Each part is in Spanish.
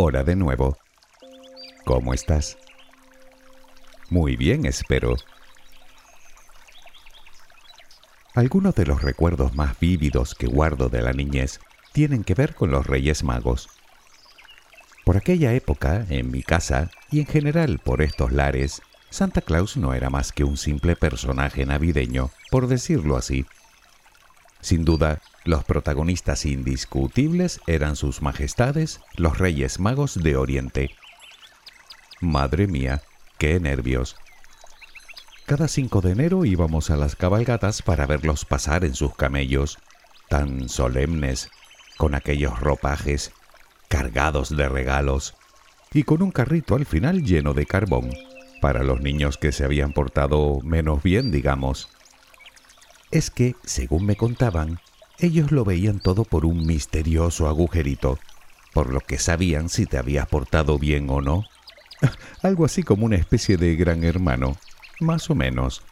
Hola de nuevo. ¿Cómo estás? Muy bien, espero. Algunos de los recuerdos más vívidos que guardo de la niñez tienen que ver con los Reyes Magos. Por aquella época, en mi casa y en general por estos lares, Santa Claus no era más que un simple personaje navideño, por decirlo así. Sin duda, los protagonistas indiscutibles eran sus majestades, los Reyes Magos de Oriente. Madre mía, qué nervios. Cada 5 de enero íbamos a las cabalgatas para verlos pasar en sus camellos, tan solemnes, con aquellos ropajes, cargados de regalos, y con un carrito al final lleno de carbón, para los niños que se habían portado menos bien, digamos. Es que, según me contaban, ellos lo veían todo por un misterioso agujerito, por lo que sabían si te habías portado bien o no. Algo así como una especie de gran hermano, más o menos.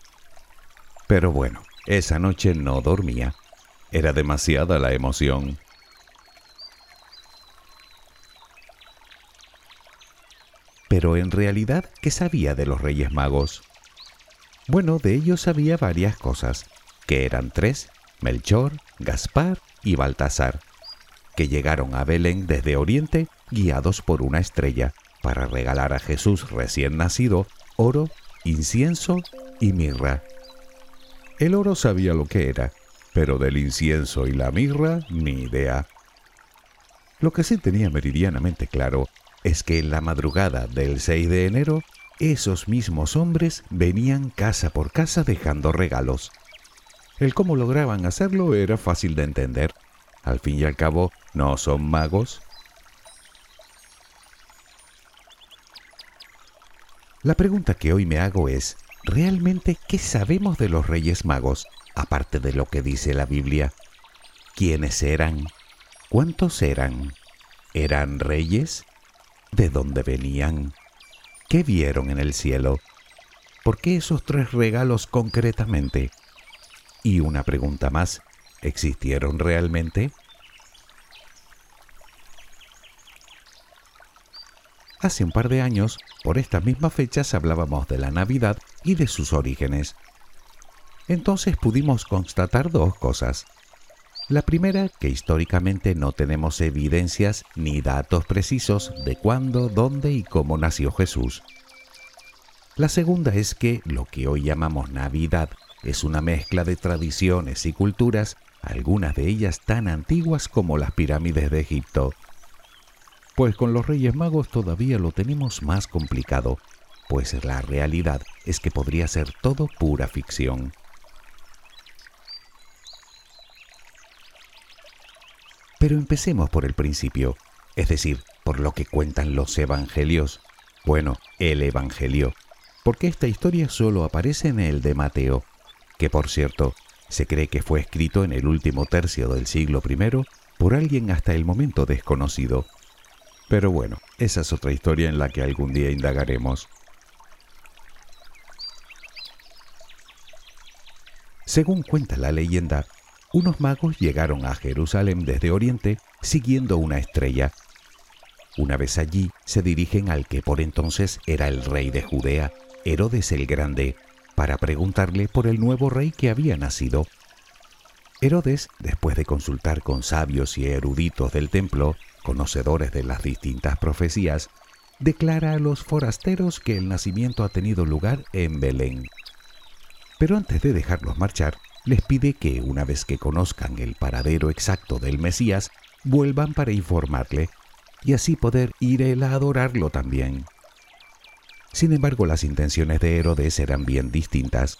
Pero bueno, esa noche no dormía. Era demasiada la emoción. Pero en realidad, ¿qué sabía de los Reyes Magos? Bueno, de ellos sabía varias cosas, que eran tres, Melchor, Gaspar y Baltasar, que llegaron a Belén desde Oriente guiados por una estrella para regalar a Jesús recién nacido oro, incienso y mirra. El oro sabía lo que era, pero del incienso y la mirra ni idea. Lo que sí tenía meridianamente claro es que en la madrugada del 6 de enero esos mismos hombres venían casa por casa dejando regalos. El cómo lograban hacerlo era fácil de entender. Al fin y al cabo, ¿no son magos? La pregunta que hoy me hago es, ¿realmente qué sabemos de los Reyes Magos, aparte de lo que dice la Biblia? ¿Quiénes eran? ¿Cuántos eran? ¿Eran reyes? ¿De dónde venían? ¿Qué vieron en el cielo? ¿Por qué esos tres regalos concretamente? Y una pregunta más, ¿existieron realmente? Hace un par de años, por estas mismas fechas hablábamos de la Navidad y de sus orígenes. Entonces pudimos constatar dos cosas. La primera, que históricamente no tenemos evidencias ni datos precisos de cuándo, dónde y cómo nació Jesús. La segunda es que lo que hoy llamamos Navidad es una mezcla de tradiciones y culturas, algunas de ellas tan antiguas como las pirámides de Egipto. Pues con los Reyes Magos todavía lo tenemos más complicado, pues la realidad es que podría ser todo pura ficción. Pero empecemos por el principio, es decir, por lo que cuentan los evangelios. Bueno, el Evangelio, porque esta historia solo aparece en el de Mateo, que por cierto se cree que fue escrito en el último tercio del siglo I por alguien hasta el momento desconocido. Pero bueno, esa es otra historia en la que algún día indagaremos. Según cuenta la leyenda, unos magos llegaron a Jerusalén desde Oriente siguiendo una estrella. Una vez allí, se dirigen al que por entonces era el rey de Judea, Herodes el Grande, para preguntarle por el nuevo rey que había nacido. Herodes, después de consultar con sabios y eruditos del templo, conocedores de las distintas profecías, declara a los forasteros que el nacimiento ha tenido lugar en Belén. Pero antes de dejarlos marchar, les pide que, una vez que conozcan el paradero exacto del Mesías, vuelvan para informarle y así poder ir él a adorarlo también. Sin embargo, las intenciones de Herodes eran bien distintas.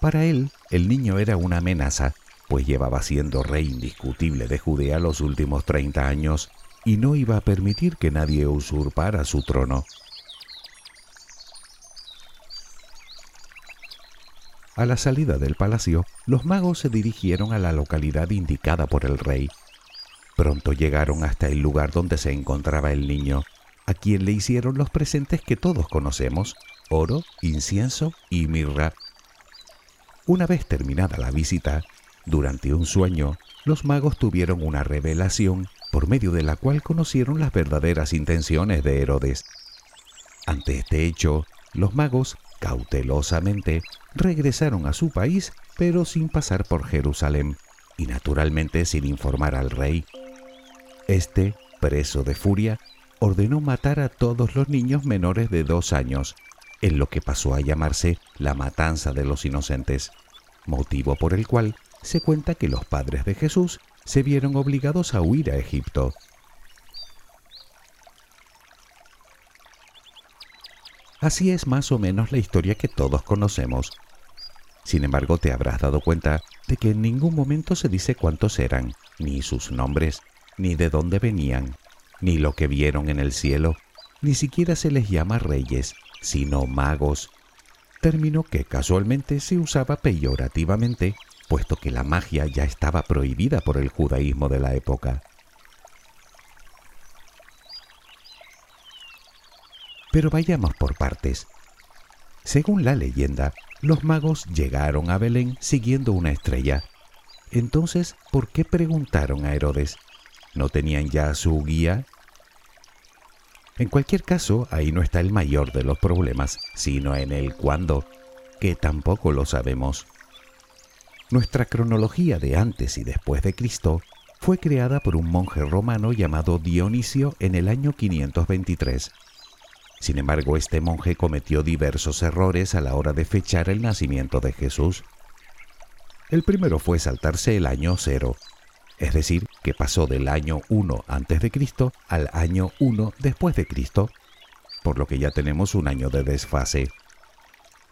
Para él, el niño era una amenaza, pues llevaba siendo rey indiscutible de Judea los últimos 30 años y no iba a permitir que nadie usurpara su trono. A la salida del palacio, los magos se dirigieron a la localidad indicada por el rey. Pronto llegaron hasta el lugar donde se encontraba el niño a quien le hicieron los presentes que todos conocemos, oro, incienso y mirra. Una vez terminada la visita, durante un sueño, los magos tuvieron una revelación por medio de la cual conocieron las verdaderas intenciones de Herodes. Ante este hecho, los magos, cautelosamente, regresaron a su país, pero sin pasar por Jerusalén, y naturalmente sin informar al rey. Este, preso de furia, ordenó matar a todos los niños menores de dos años, en lo que pasó a llamarse la matanza de los inocentes, motivo por el cual se cuenta que los padres de Jesús se vieron obligados a huir a Egipto. Así es más o menos la historia que todos conocemos. Sin embargo, te habrás dado cuenta de que en ningún momento se dice cuántos eran, ni sus nombres, ni de dónde venían, ni lo que vieron en el cielo, ni siquiera se les llama reyes, sino magos, término que casualmente se usaba peyorativamente, puesto que la magia ya estaba prohibida por el judaísmo de la época. Pero vayamos por partes. Según la leyenda, los magos llegaron a Belén siguiendo una estrella. Entonces, ¿por qué preguntaron a Herodes? ¿No tenían ya su guía? En cualquier caso, ahí no está el mayor de los problemas, sino en el cuándo, que tampoco lo sabemos. Nuestra cronología de antes y después de Cristo fue creada por un monje romano llamado Dionisio en el año 523. Sin embargo, este monje cometió diversos errores a la hora de fechar el nacimiento de Jesús. El primero fue saltarse el año cero, es decir, que pasó del año 1 antes de Cristo al año 1 después de Cristo, por lo que ya tenemos un año de desfase.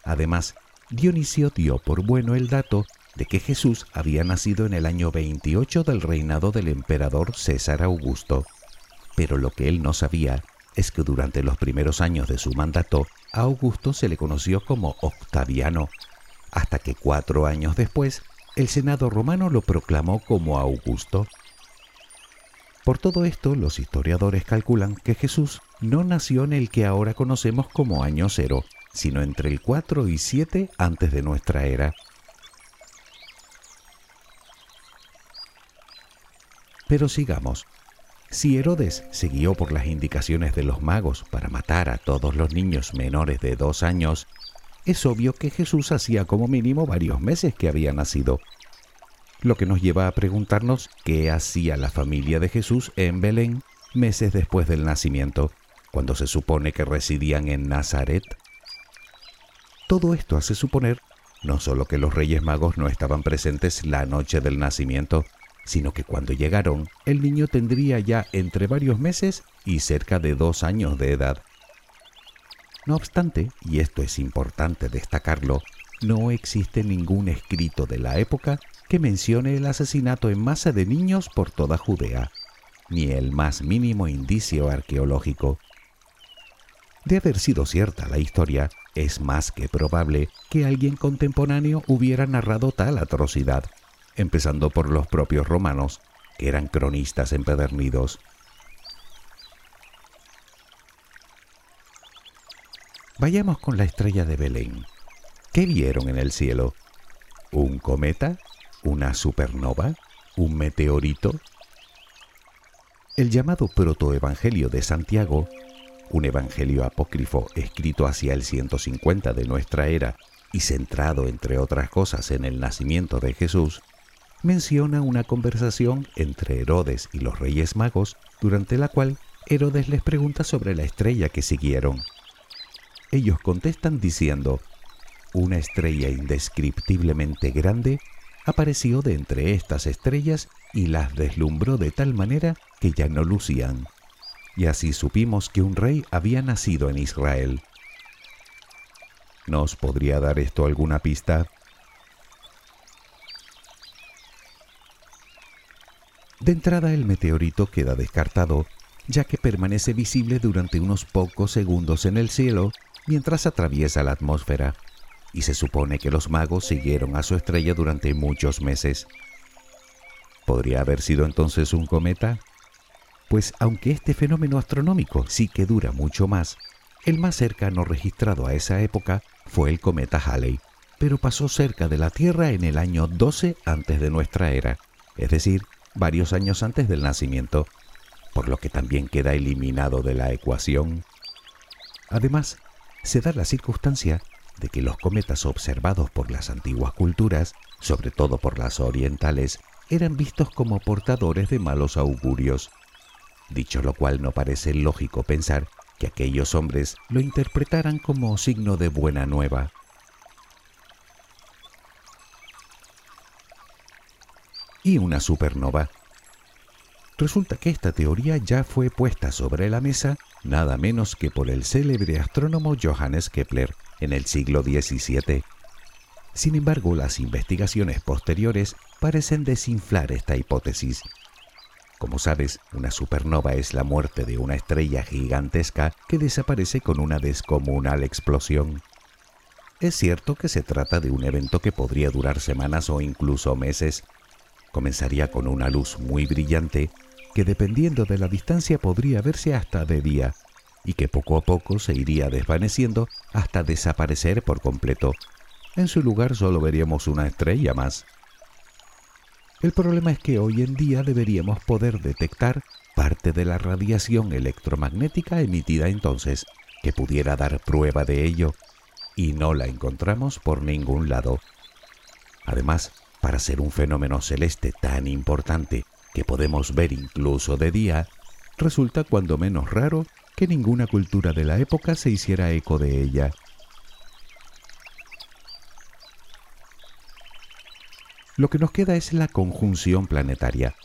Además, Dionisio dio por bueno el dato de que Jesús había nacido en el año 28 del reinado del emperador César Augusto, pero lo que él no sabía es que durante los primeros años de su mandato a Augusto se le conoció como Octaviano, hasta que cuatro años después el Senado romano lo proclamó como Augusto. Por todo esto, los historiadores calculan que Jesús no nació en el que ahora conocemos como año cero, sino entre el 4 y 7 antes de nuestra era. Pero sigamos. Si Herodes se guió por las indicaciones de los magos para matar a todos los niños menores de dos años, es obvio que Jesús hacía como mínimo varios meses que había nacido. Lo que nos lleva a preguntarnos qué hacía la familia de Jesús en Belén meses después del nacimiento, cuando se supone que residían en Nazaret. Todo esto hace suponer no solo que los Reyes Magos no estaban presentes la noche del nacimiento, sino que cuando llegaron el niño tendría ya entre varios meses y cerca de dos años de edad. No obstante, y esto es importante destacarlo, no existe ningún escrito de la época que mencione el asesinato en masa de niños por toda Judea, ni el más mínimo indicio arqueológico. De haber sido cierta la historia, es más que probable que alguien contemporáneo hubiera narrado tal atrocidad, empezando por los propios romanos, que eran cronistas empedernidos. Vayamos con la estrella de Belén. ¿Qué vieron en el cielo? ¿Un cometa? ¿Una supernova? ¿Un meteorito? El llamado protoevangelio de Santiago, un evangelio apócrifo escrito hacia el 150 de nuestra era y centrado entre otras cosas en el nacimiento de Jesús, menciona una conversación entre Herodes y los reyes magos, durante la cual Herodes les pregunta sobre la estrella que siguieron. Ellos contestan diciendo, una estrella indescriptiblemente grande apareció de entre estas estrellas y las deslumbró de tal manera que ya no lucían. Y así supimos que un rey había nacido en Israel. ¿Nos podría dar esto alguna pista? De entrada el meteorito queda descartado, ya que permanece visible durante unos pocos segundos en el cielo mientras atraviesa la atmósfera, y se supone que los magos siguieron a su estrella durante muchos meses. ¿Podría haber sido entonces un cometa? Pues aunque este fenómeno astronómico sí que dura mucho más, el más cercano registrado a esa época fue el cometa Halley, pero pasó cerca de la Tierra en el año 12 antes de nuestra era, es decir, varios años antes del nacimiento, por lo que también queda eliminado de la ecuación. Además, se da la circunstancia de que los cometas observados por las antiguas culturas, sobre todo por las orientales, eran vistos como portadores de malos augurios. Dicho lo cual no parece lógico pensar que aquellos hombres lo interpretaran como signo de buena nueva. Y una supernova. Resulta que esta teoría ya fue puesta sobre la mesa nada menos que por el célebre astrónomo Johannes Kepler en el siglo XVII. Sin embargo, las investigaciones posteriores parecen desinflar esta hipótesis. Como sabes, una supernova es la muerte de una estrella gigantesca que desaparece con una descomunal explosión. Es cierto que se trata de un evento que podría durar semanas o incluso meses. Comenzaría con una luz muy brillante que dependiendo de la distancia podría verse hasta de día y que poco a poco se iría desvaneciendo hasta desaparecer por completo. En su lugar solo veríamos una estrella más. El problema es que hoy en día deberíamos poder detectar parte de la radiación electromagnética emitida entonces, que pudiera dar prueba de ello, y no la encontramos por ningún lado. Además, para ser un fenómeno celeste tan importante que podemos ver incluso de día, resulta cuando menos raro que ninguna cultura de la época se hiciera eco de ella. Lo que nos queda es la conjunción planetaria,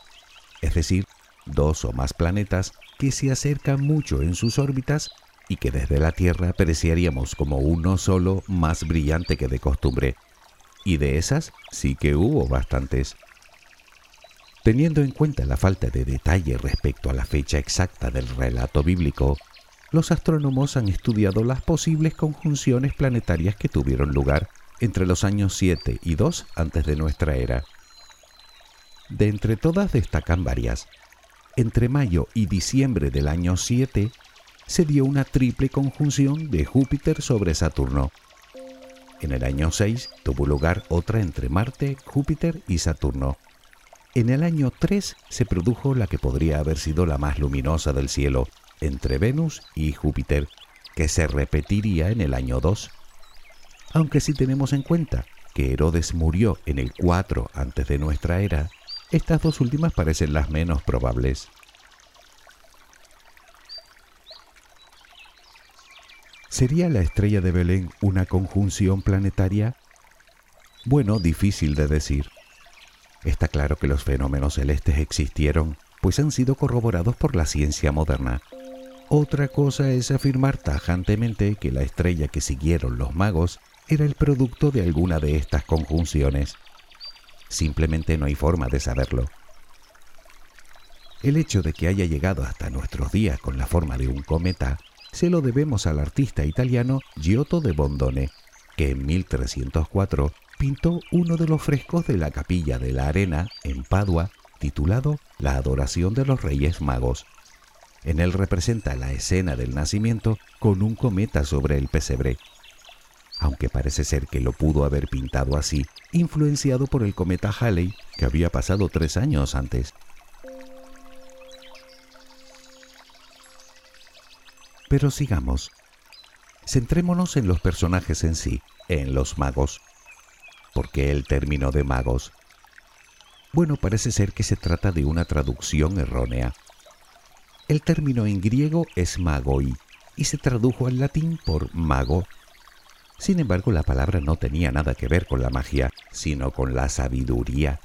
es decir, dos o más planetas que se acercan mucho en sus órbitas y que desde la Tierra apreciaríamos como uno solo más brillante que de costumbre. Y de esas sí que hubo bastantes. Teniendo en cuenta la falta de detalle respecto a la fecha exacta del relato bíblico, los astrónomos han estudiado las posibles conjunciones planetarias que tuvieron lugar entre los años 7 y 2 antes de nuestra era. De entre todas destacan varias. Entre mayo y diciembre del año 7 se dio una triple conjunción de Júpiter sobre Saturno. En el año 6 tuvo lugar otra entre Marte, Júpiter y Saturno. En el año 3 se produjo la que podría haber sido la más luminosa del cielo, entre Venus y Júpiter, que se repetiría en el año 2. Aunque si tenemos en cuenta que Herodes murió en el 4 antes de nuestra era, estas dos últimas parecen las menos probables. ¿Sería la estrella de Belén una conjunción planetaria? Bueno, difícil de decir. Está claro que los fenómenos celestes existieron, pues han sido corroborados por la ciencia moderna. Otra cosa es afirmar tajantemente que la estrella que siguieron los magos era el producto de alguna de estas conjunciones. Simplemente no hay forma de saberlo. El hecho de que haya llegado hasta nuestros días con la forma de un cometa se lo debemos al artista italiano Giotto de Bondone, que en 1304 pintó uno de los frescos de la capilla de la Arena en Padua titulado La adoración de los Reyes Magos. En él representa la escena del nacimiento con un cometa sobre el pesebre. Aunque parece ser que lo pudo haber pintado así, influenciado por el cometa Halley que había pasado tres años antes. Pero sigamos. Centrémonos en los personajes en sí, en los magos. ¿Por qué el término de magos? Bueno, parece ser que se trata de una traducción errónea. El término en griego es magoi y se tradujo al latín por mago. Sin embargo, la palabra no tenía nada que ver con la magia, sino con la sabiduría.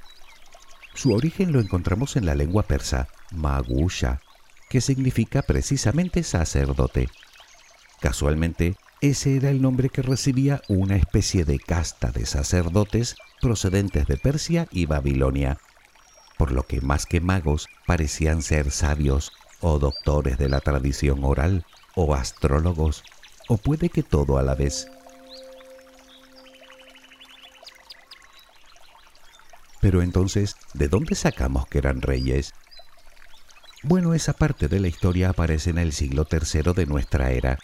Su origen lo encontramos en la lengua persa, magusha, que significa precisamente sacerdote. Casualmente, ese era el nombre que recibía una especie de casta de sacerdotes procedentes de Persia y Babilonia, por lo que más que magos parecían ser sabios o doctores de la tradición oral o astrólogos, o puede que todo a la vez. Pero entonces, ¿de dónde sacamos que eran reyes? Bueno, esa parte de la historia aparece en el siglo III de nuestra era,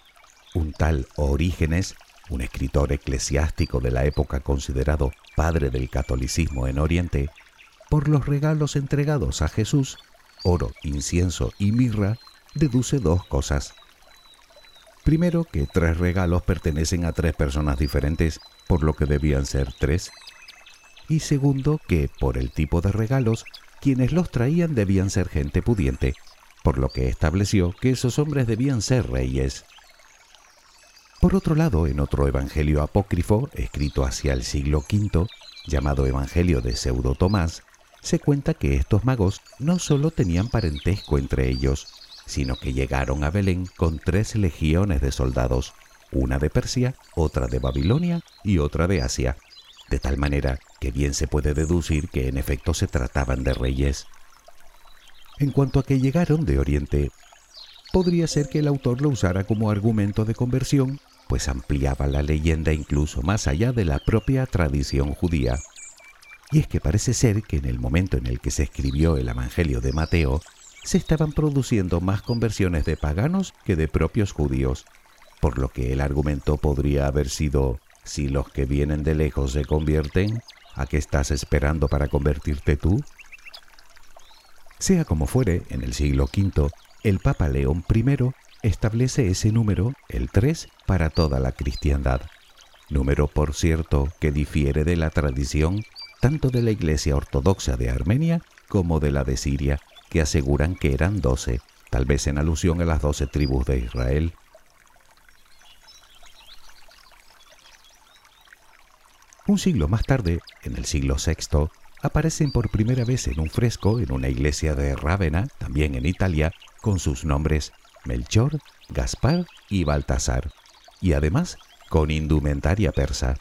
un tal Orígenes, un escritor eclesiástico de la época considerado padre del catolicismo en Oriente, por los regalos entregados a Jesús, oro, incienso y mirra, deduce dos cosas. Primero, que tres regalos pertenecen a tres personas diferentes, por lo que debían ser tres. Y segundo, que por el tipo de regalos, quienes los traían debían ser gente pudiente, por lo que estableció que esos hombres debían ser reyes. Por otro lado, en otro evangelio apócrifo, escrito hacia el siglo V, llamado Evangelio de Pseudo Tomás, se cuenta que estos magos no solo tenían parentesco entre ellos, sino que llegaron a Belén con tres legiones de soldados, una de Persia, otra de Babilonia y otra de Asia, de tal manera que bien se puede deducir que en efecto se trataban de reyes. En cuanto a que llegaron de Oriente, podría ser que el autor lo usara como argumento de conversión, pues ampliaba la leyenda incluso más allá de la propia tradición judía. Y es que parece ser que en el momento en el que se escribió el Evangelio de Mateo, se estaban produciendo más conversiones de paganos que de propios judíos, por lo que el argumento podría haber sido, si los que vienen de lejos se convierten, ¿a qué estás esperando para convertirte tú? Sea como fuere, en el siglo V, el Papa León I establece ese número, el 3, para toda la cristiandad. Número, por cierto, que difiere de la tradición tanto de la Iglesia Ortodoxa de Armenia como de la de Siria, que aseguran que eran doce, tal vez en alusión a las doce tribus de Israel. Un siglo más tarde, en el siglo VI, aparecen por primera vez en un fresco en una iglesia de Rávena, también en Italia, con sus nombres Melchor, Gaspar y Baltasar, y además con indumentaria persa.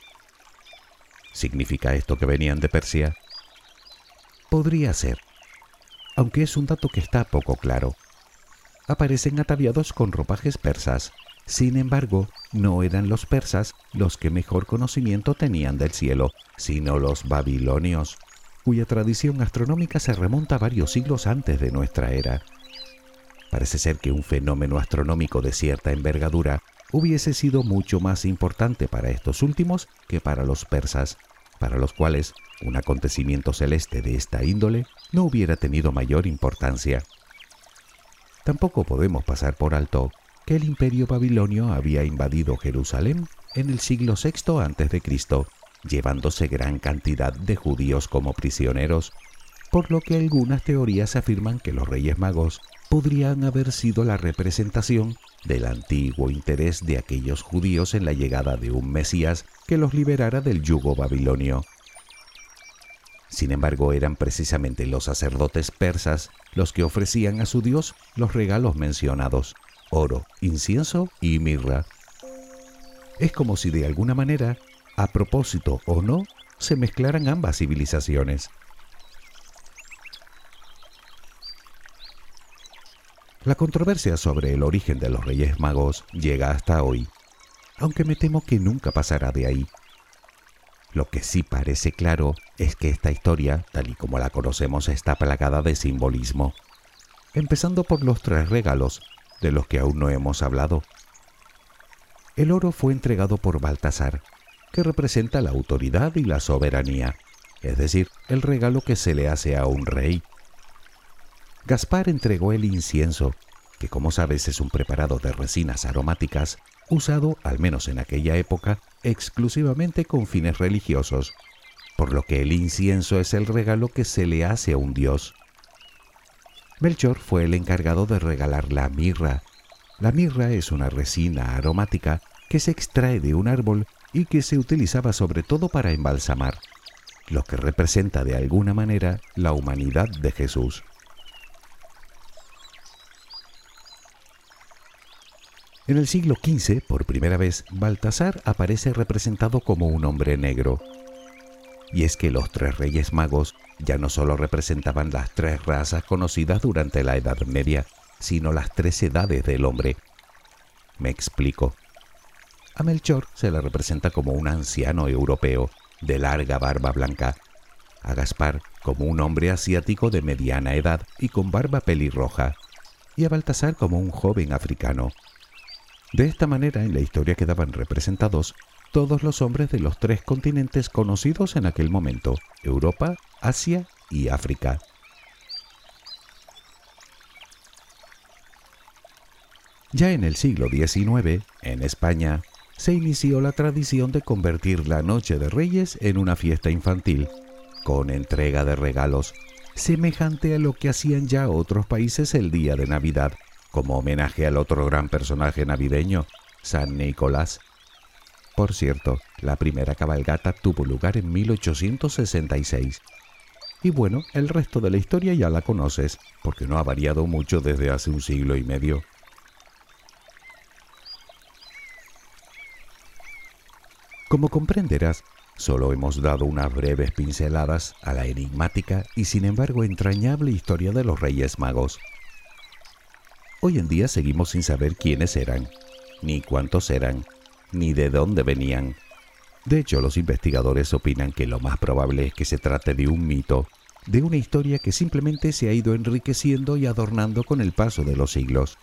¿Significa esto que venían de Persia? Podría ser, aunque es un dato que está poco claro. Aparecen ataviados con ropajes persas. Sin embargo, no eran los persas los que mejor conocimiento tenían del cielo, sino los babilonios, cuya tradición astronómica se remonta varios siglos antes de nuestra era. Parece ser que un fenómeno astronómico de cierta envergadura hubiese sido mucho más importante para estos últimos que para los persas, para los cuales un acontecimiento celeste de esta índole no hubiera tenido mayor importancia. Tampoco podemos pasar por alto que el imperio babilonio había invadido Jerusalén en el siglo VI a.C., llevándose gran cantidad de judíos como prisioneros, por lo que algunas teorías afirman que los reyes magos podrían haber sido la representación del antiguo interés de aquellos judíos en la llegada de un Mesías que los liberara del yugo babilonio. Sin embargo, eran precisamente los sacerdotes persas los que ofrecían a su Dios los regalos mencionados, oro, incienso y mirra. Es como si de alguna manera, a propósito o no, se mezclaran ambas civilizaciones. La controversia sobre el origen de los Reyes Magos llega hasta hoy, aunque me temo que nunca pasará de ahí. Lo que sí parece claro es que esta historia, tal y como la conocemos, está plagada de simbolismo, empezando por los tres regalos, de los que aún no hemos hablado. El oro fue entregado por Baltasar, que representa la autoridad y la soberanía, es decir, el regalo que se le hace a un rey Gaspar entregó el incienso, que como sabes es un preparado de resinas aromáticas usado, al menos en aquella época, exclusivamente con fines religiosos, por lo que el incienso es el regalo que se le hace a un dios. Melchor fue el encargado de regalar la mirra. La mirra es una resina aromática que se extrae de un árbol y que se utilizaba sobre todo para embalsamar, lo que representa de alguna manera la humanidad de Jesús. En el siglo XV, por primera vez, Baltasar aparece representado como un hombre negro. Y es que los tres reyes magos ya no solo representaban las tres razas conocidas durante la Edad Media, sino las tres edades del hombre. Me explico. A Melchor se le representa como un anciano europeo de larga barba blanca, a Gaspar como un hombre asiático de mediana edad y con barba pelirroja, y a Baltasar como un joven africano de esta manera, en la historia quedaban representados todos los hombres de los tres continentes conocidos en aquel momento, Europa, Asia y África. Ya en el siglo XIX, en España, se inició la tradición de convertir la Noche de Reyes en una fiesta infantil, con entrega de regalos, semejante a lo que hacían ya otros países el día de Navidad como homenaje al otro gran personaje navideño, San Nicolás. Por cierto, la primera cabalgata tuvo lugar en 1866. Y bueno, el resto de la historia ya la conoces, porque no ha variado mucho desde hace un siglo y medio. Como comprenderás, solo hemos dado unas breves pinceladas a la enigmática y sin embargo entrañable historia de los Reyes Magos. Hoy en día seguimos sin saber quiénes eran, ni cuántos eran, ni de dónde venían. De hecho, los investigadores opinan que lo más probable es que se trate de un mito, de una historia que simplemente se ha ido enriqueciendo y adornando con el paso de los siglos.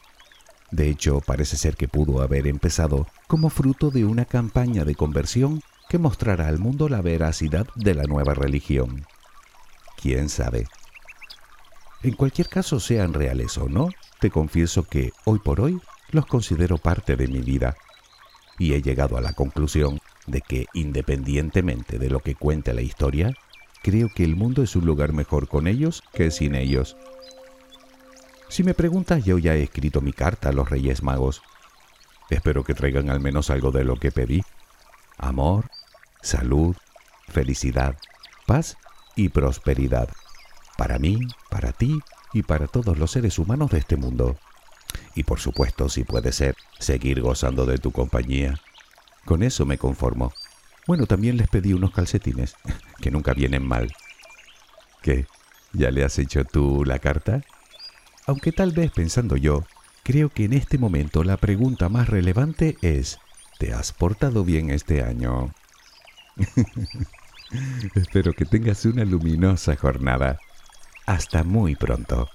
De hecho, parece ser que pudo haber empezado como fruto de una campaña de conversión que mostrará al mundo la veracidad de la nueva religión. ¿Quién sabe? En cualquier caso, sean reales o no, te confieso que, hoy por hoy, los considero parte de mi vida. Y he llegado a la conclusión de que, independientemente de lo que cuente la historia, creo que el mundo es un lugar mejor con ellos que sin ellos. Si me preguntas, yo ya he escrito mi carta a los Reyes Magos. Espero que traigan al menos algo de lo que pedí. Amor, salud, felicidad, paz y prosperidad. Para mí, para ti y para todos los seres humanos de este mundo. Y por supuesto, si puede ser, seguir gozando de tu compañía. Con eso me conformo. Bueno, también les pedí unos calcetines, que nunca vienen mal. ¿Qué? ¿Ya le has hecho tú la carta? Aunque tal vez pensando yo, creo que en este momento la pregunta más relevante es, ¿te has portado bien este año? Espero que tengas una luminosa jornada. Hasta muy pronto.